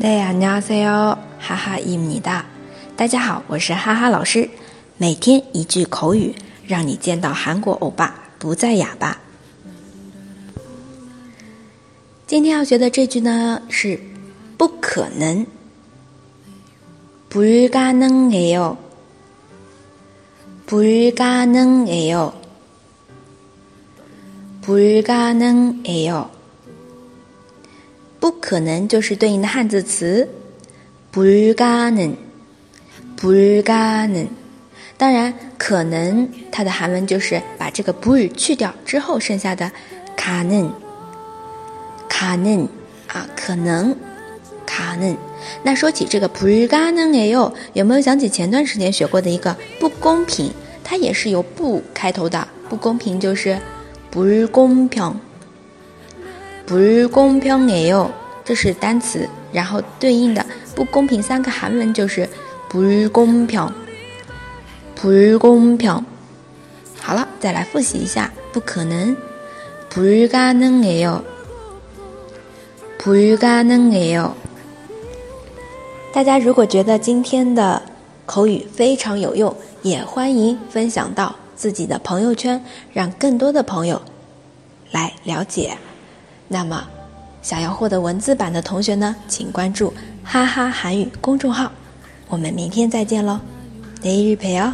네 안녕하세요， 哈哈伊米哒。大家好，我是哈哈老师。每天一句口语，让你见到韩国欧巴不再哑巴。今天要学的这句呢是不可能，불가능해 요， 불가능해 요， 불가능해 요。 不可能就是对应的汉字词，불가 능， 불가 능。 当然，可能它的韩文就是把这个불去掉之后剩下的가 능， 가 능， 啊，可能가 능。 那说起这个불가능해 요， 有没有想起前段时间学过的一个不公平？它也是由不开头的，不公平就是불공 평。 不公平哎哟， 这是单词，然后对应的不公平三个韩文就是不公平，不公平。好了，再来复习一下，不可能，不可能哎哟，不可能哎哟。大家如果觉得今天的口语非常有用，也欢迎分享到自己的朋友圈，让更多的朋友来了解。那么，想要获得文字版的同学呢请关注哈哈韩语公众号。我们明天再见喽得一日陪哦。